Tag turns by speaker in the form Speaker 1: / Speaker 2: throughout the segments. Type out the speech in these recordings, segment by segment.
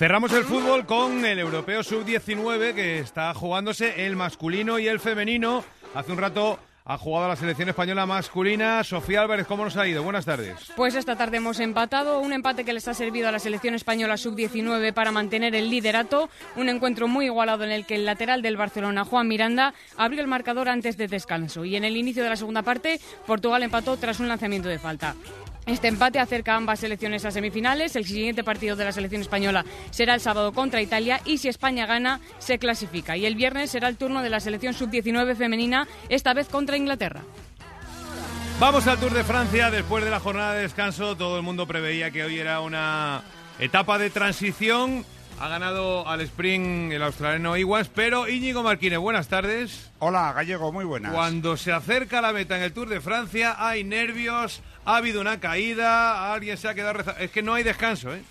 Speaker 1: Cerramos el fútbol con el Europeo Sub-19 que está jugándose el masculino y el femenino. Hace un rato ha jugado la selección española masculina. Sofía Álvarez, ¿cómo nos ha ido? Buenas tardes.
Speaker 2: Pues esta tarde hemos empatado, un empate que les ha servido a la selección española sub-19 para mantener el liderato, un encuentro muy igualado en el que el lateral del Barcelona, Juan Miranda, abrió el marcador antes de descanso y en el inicio de la segunda parte Portugal empató tras un lanzamiento de falta. Este empate acerca a ambas selecciones a semifinales. El siguiente partido de la selección española será el sábado contra Italia y si España gana se clasifica. Y el viernes será el turno de la selección sub-19 femenina, esta vez contra Inglaterra.
Speaker 1: Vamos al Tour de Francia. Después de la jornada de descanso, todo el mundo preveía que hoy era una etapa de transición. Ha ganado al sprint el australiano Iguas, pero Íñigo Marquínez, buenas tardes.
Speaker 3: Hola, Gallego, muy buenas.
Speaker 1: Cuando se acerca la meta en el Tour de Francia hay nervios, ha habido una caída, alguien se ha quedado rezando. Es que no hay descanso, ¿eh?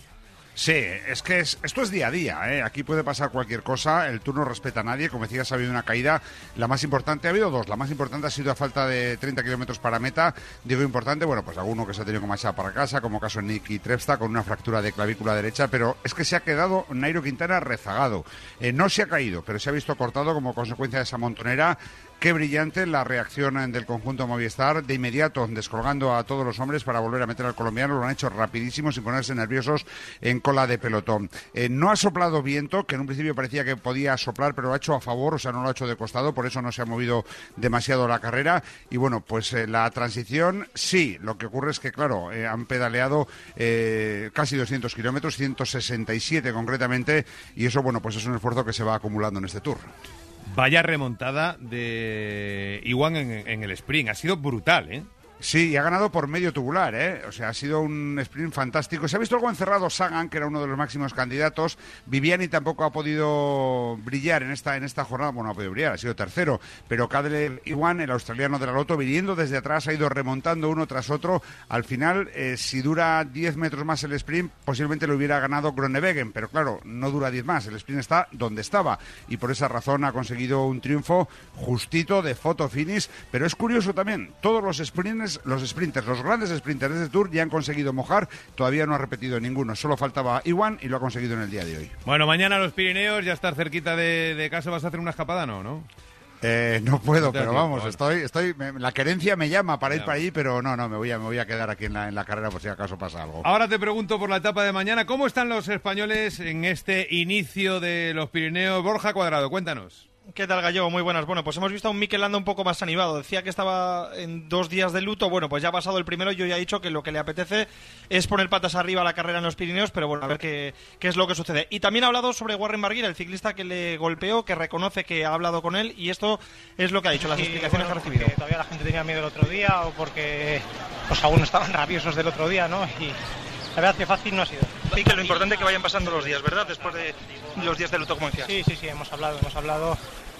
Speaker 3: Sí, es que esto es día a día, ¿eh? aquí puede pasar cualquier cosa, el Tour no respeta a nadie, como decías ha habido una caída, la más importante, ha habido dos, la más importante ha sido a falta de 30 kilómetros para meta, digo importante, bueno, pues alguno que se ha tenido que marchar para casa, como caso Nicky Trepsta, con una fractura de clavícula derecha, pero es que se ha quedado Nairo Quintana rezagado, eh, no se ha caído, pero se ha visto cortado como consecuencia de esa montonera, Qué brillante la reacción del conjunto Movistar, de inmediato descolgando a todos los hombres para volver a meter al colombiano, lo han hecho rapidísimo sin ponerse nerviosos en cola de pelotón. Eh, no ha soplado viento, que en un principio parecía que podía soplar, pero lo ha hecho a favor, o sea, no lo ha hecho de costado, por eso no se ha movido demasiado la carrera. Y bueno, pues eh, la transición, sí, lo que ocurre es que, claro, eh, han pedaleado casi 200 kilómetros, 167 concretamente, y eso, bueno, pues es un esfuerzo que se va acumulando en este tour.
Speaker 1: Vaya remontada de Iwan en, en el sprint. Ha sido brutal, ¿eh?
Speaker 3: Sí, y ha ganado por medio tubular, ¿eh? O sea, ha sido un sprint fantástico. Se ha visto algo encerrado Sagan, que era uno de los máximos candidatos. Viviani tampoco ha podido brillar en esta, en esta jornada. Bueno, no ha podido brillar, ha sido tercero. Pero Cadel Iwan, el australiano de la Loto, viniendo desde atrás, ha ido remontando uno tras otro. Al final, eh, si dura 10 metros más el sprint, posiblemente lo hubiera ganado Gronewegen. Pero claro, no dura 10 más. El sprint está donde estaba. Y por esa razón ha conseguido un triunfo justito de foto finish. Pero es curioso también, todos los sprints los sprinters, los grandes sprinters de este Tour ya han conseguido mojar, todavía no ha repetido ninguno, solo faltaba Iwan y lo ha conseguido en el día de hoy.
Speaker 1: Bueno, mañana los Pirineos, ya estar cerquita de, casa, ¿vas a hacer una escapada? No, ¿no?
Speaker 3: Eh, no puedo, pero vamos, estoy, estoy, la querencia me llama para ir para allí, pero no, no, me voy a, me voy a quedar aquí en la, en la carrera por si acaso pasa algo.
Speaker 1: Ahora te pregunto por la etapa de mañana, ¿cómo están los españoles en este inicio de los Pirineos? Borja Cuadrado, cuéntanos.
Speaker 4: ¿Qué tal, Gallego? Muy buenas. Bueno, pues hemos visto a un Mikel Landa un poco más animado. Decía que estaba en dos días de luto. Bueno, pues ya ha pasado el primero. Yo ya he dicho que lo que le apetece es poner patas arriba a la carrera en los Pirineos, pero bueno, a ver qué, qué es lo que sucede. Y también ha hablado sobre Warren Barguil, el ciclista que le golpeó, que reconoce que ha hablado con él, y esto es lo que ha dicho, las explicaciones que ha recibido.
Speaker 5: todavía la gente tenía miedo el otro día, o porque pues aún estaban rabiosos del otro día, ¿no? Y la verdad que fácil no ha sido.
Speaker 4: Y que lo importante es que vayan pasando los días, ¿verdad? Después de los días de luto, como decías.
Speaker 5: Sí, sí, sí, hemos hablado, hemos hablado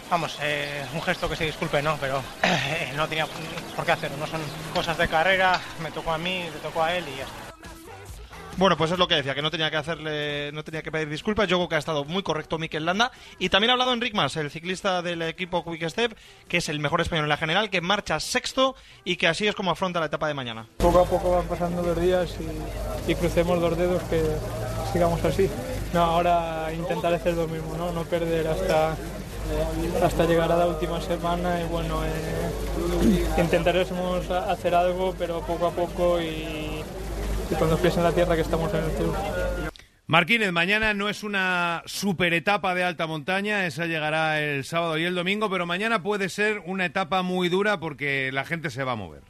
Speaker 5: vamos, eh, un gesto que se disculpe, ¿no? Pero eh, no tenía por qué hacerlo, no son cosas de carrera, me tocó a mí, le tocó a él y ya está.
Speaker 4: Bueno, pues es lo que decía, que no tenía que hacerle, no tenía que pedir disculpas. Yo creo que ha estado muy correcto Mikel Landa. Y también ha hablado Enric Mas, el ciclista del equipo Quick Step, que es el mejor español en la general, que marcha sexto y que así es como afronta la etapa de mañana.
Speaker 6: Poco a poco van pasando los días y, crucemos los dedos que sigamos así. No, ahora intentar hacer lo mismo, ¿no? No perder hasta hasta llegar a la última semana y bueno, eh, intentaremos hacer algo, pero poco a poco y, con los pies en la tierra que estamos en el Tour.
Speaker 1: Martínez, mañana no es una super etapa de alta montaña, esa llegará el sábado y el domingo, pero mañana puede ser una etapa muy dura porque la gente se va a mover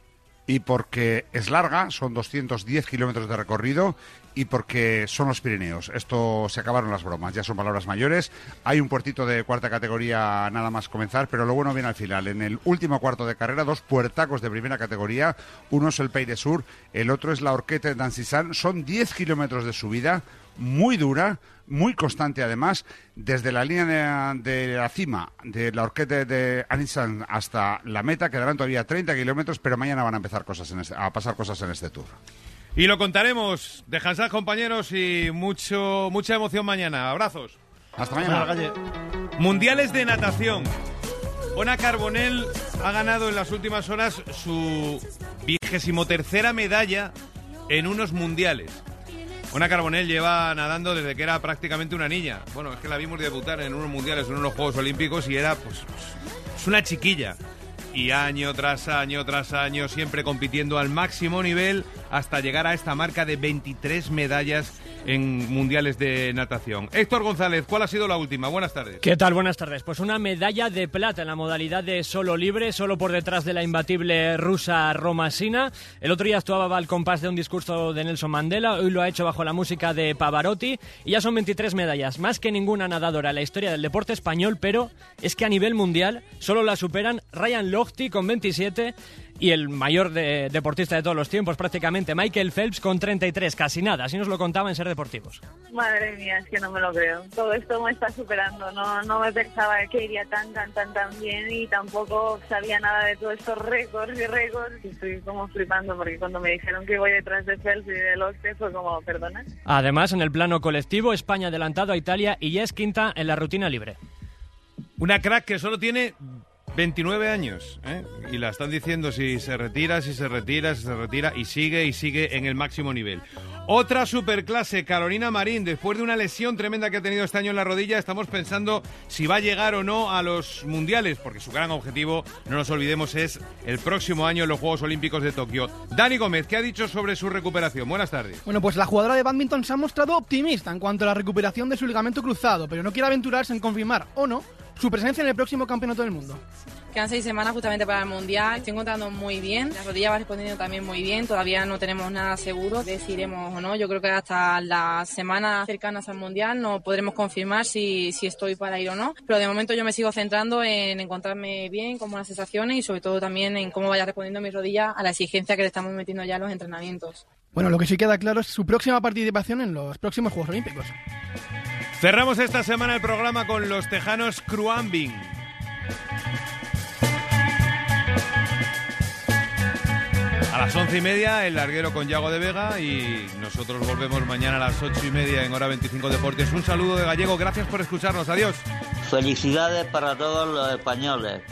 Speaker 3: y porque es larga, son 210 kilómetros de recorrido y porque son los Pirineos. Esto se acabaron las bromas, ya son palabras mayores. Hay un puertito de cuarta categoría nada más comenzar, pero lo bueno viene al final. En el último cuarto de carrera, dos puertacos de primera categoría. Uno es el Peire Sur, el otro es la Orqueta de Dancisan. Son 10 kilómetros de subida, muy dura, muy constante además, desde la línea de, la cima de la Orqueta de Anisan hasta la meta, quedarán todavía 30 kilómetros, pero mañana van a empezar cosas este, a pasar cosas en este tour.
Speaker 1: Y lo contaremos. Descansad, compañeros, y mucho, mucha emoción mañana. Abrazos.
Speaker 3: Hasta mañana.
Speaker 1: Mundiales de natación. Ona Carbonell ha ganado en las últimas horas su vigésimo tercera medalla en unos mundiales. Una Carbonell lleva nadando desde que era prácticamente una niña. Bueno, es que la vimos debutar en unos mundiales, en unos Juegos Olímpicos y era pues, pues una chiquilla. Y año tras año tras año siempre compitiendo al máximo nivel hasta llegar a esta marca de 23 medallas en mundiales de natación. Héctor González, ¿cuál ha sido la última? Buenas tardes.
Speaker 7: ¿Qué tal? Buenas tardes. Pues una medalla de plata en la modalidad de solo libre, solo por detrás de la imbatible rusa Romasina. El otro día actuaba al compás de un discurso de Nelson Mandela, hoy lo ha hecho bajo la música de Pavarotti y ya son 23 medallas, más que ninguna nadadora en la historia del deporte español, pero es que a nivel mundial solo la superan Ryan Lochte con 27 y el mayor deportista de todos los tiempos prácticamente, Michael Phelps con 33, casi nada, así nos lo contaba en Ser Deportivos.
Speaker 8: Madre mía, es que no me lo creo. Todo esto me está superando, no, no me pensaba que iría tan, tan, tan, tan bien y tampoco sabía nada de todos estos récords y récords y estoy como flipando porque cuando me dijeron que voy detrás de Phelps y de Lotte fue como, perdona.
Speaker 7: Además, en el plano colectivo, España adelantado a Italia y ya es quinta en la rutina libre.
Speaker 1: Una crack que solo tiene 29 años, ¿eh? y la están diciendo si se retira, si se retira, si se retira, y sigue y sigue en el máximo nivel. Otra superclase, Carolina Marín, después de una lesión tremenda que ha tenido este año en la rodilla, estamos pensando si va a llegar o no a los mundiales, porque su gran objetivo, no nos olvidemos, es el próximo año en los Juegos Olímpicos de Tokio. Dani Gómez, ¿qué ha dicho sobre su recuperación? Buenas tardes.
Speaker 9: Bueno, pues la jugadora de badminton se ha mostrado optimista en cuanto a la recuperación de su ligamento cruzado, pero no quiere aventurarse en confirmar o no su presencia en el próximo campeonato del mundo.
Speaker 10: Quedan seis semanas justamente para el Mundial. Estoy encontrando muy bien. La rodilla va respondiendo también muy bien. Todavía no tenemos nada seguro de si iremos o no. Yo creo que hasta las semanas cercanas al Mundial no podremos confirmar si, si estoy para ir o no. Pero de momento yo me sigo centrando en encontrarme bien, con buenas sensaciones y sobre todo también en cómo vaya respondiendo mi rodilla a la exigencia que le estamos metiendo ya en los entrenamientos.
Speaker 9: Bueno, lo que sí queda claro es su próxima participación en los próximos Juegos Olímpicos.
Speaker 1: Cerramos esta semana el programa con los tejanos Cruambing. A las once y media, el larguero con Yago de Vega y nosotros volvemos mañana a las ocho y media en Hora 25 Deportes. Un saludo de Gallego, gracias por escucharnos, adiós.
Speaker 11: Felicidades para todos los españoles.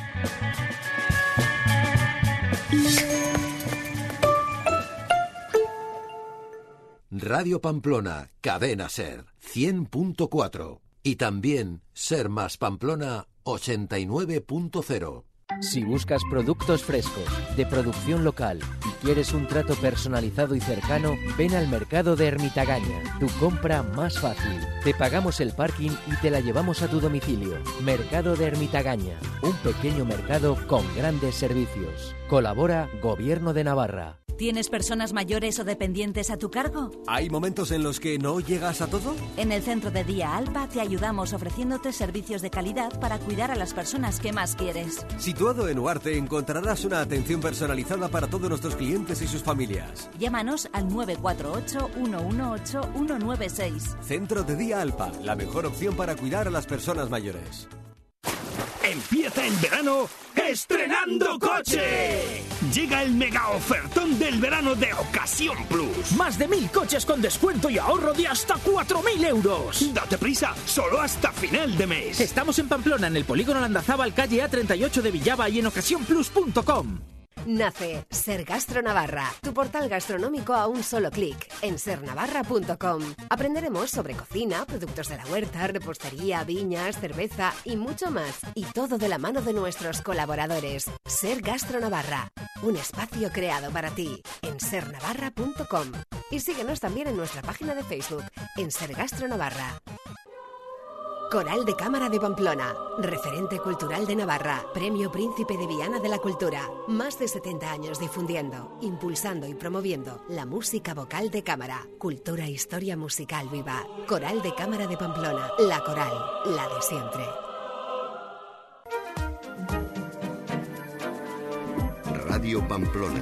Speaker 12: Radio Pamplona, Cadena Ser, 100.4 y también Ser más Pamplona, 89.0.
Speaker 13: Si buscas productos frescos, de producción local y quieres un trato personalizado y cercano, ven al mercado de Ermitagaña, tu compra más fácil. Te pagamos el parking y te la llevamos a tu domicilio. Mercado de Ermitagaña, un pequeño mercado con grandes servicios. Colabora Gobierno de Navarra.
Speaker 14: ¿Tienes personas mayores o dependientes a tu cargo?
Speaker 12: ¿Hay momentos en los que no llegas a todo?
Speaker 14: En el centro de día Alpa te ayudamos ofreciéndote servicios de calidad para cuidar a las personas que más quieres.
Speaker 12: Situado en Huarte encontrarás una atención personalizada para todos nuestros clientes y sus familias.
Speaker 14: Llámanos al 948-118-196.
Speaker 12: Centro de día Alpa, la mejor opción para cuidar a las personas mayores.
Speaker 15: Empieza en verano estrenando coche. Llega el mega ofertón del verano de Ocasión Plus. Más de mil coches con descuento y ahorro de hasta 4.000 euros. Date prisa, solo hasta final de mes.
Speaker 16: Estamos en Pamplona, en el polígono Landazábal, calle A38 de Villaba y en ocasiónplus.com.
Speaker 17: Nace Ser Gastro Navarra, tu portal gastronómico a un solo clic en sernavarra.com. Aprenderemos sobre cocina, productos de la huerta, repostería, viñas, cerveza y mucho más. Y todo de la mano de nuestros colaboradores. Ser Gastro Navarra, un espacio creado para ti en sernavarra.com. Y síguenos también en nuestra página de Facebook en Ser Gastro Navarra. Coral de Cámara de Pamplona, referente cultural de Navarra, Premio Príncipe de Viana de la Cultura. Más de 70 años difundiendo, impulsando y promoviendo la música vocal de cámara, cultura e historia musical viva. Coral de Cámara de Pamplona, la coral, la de siempre.
Speaker 12: Radio Pamplona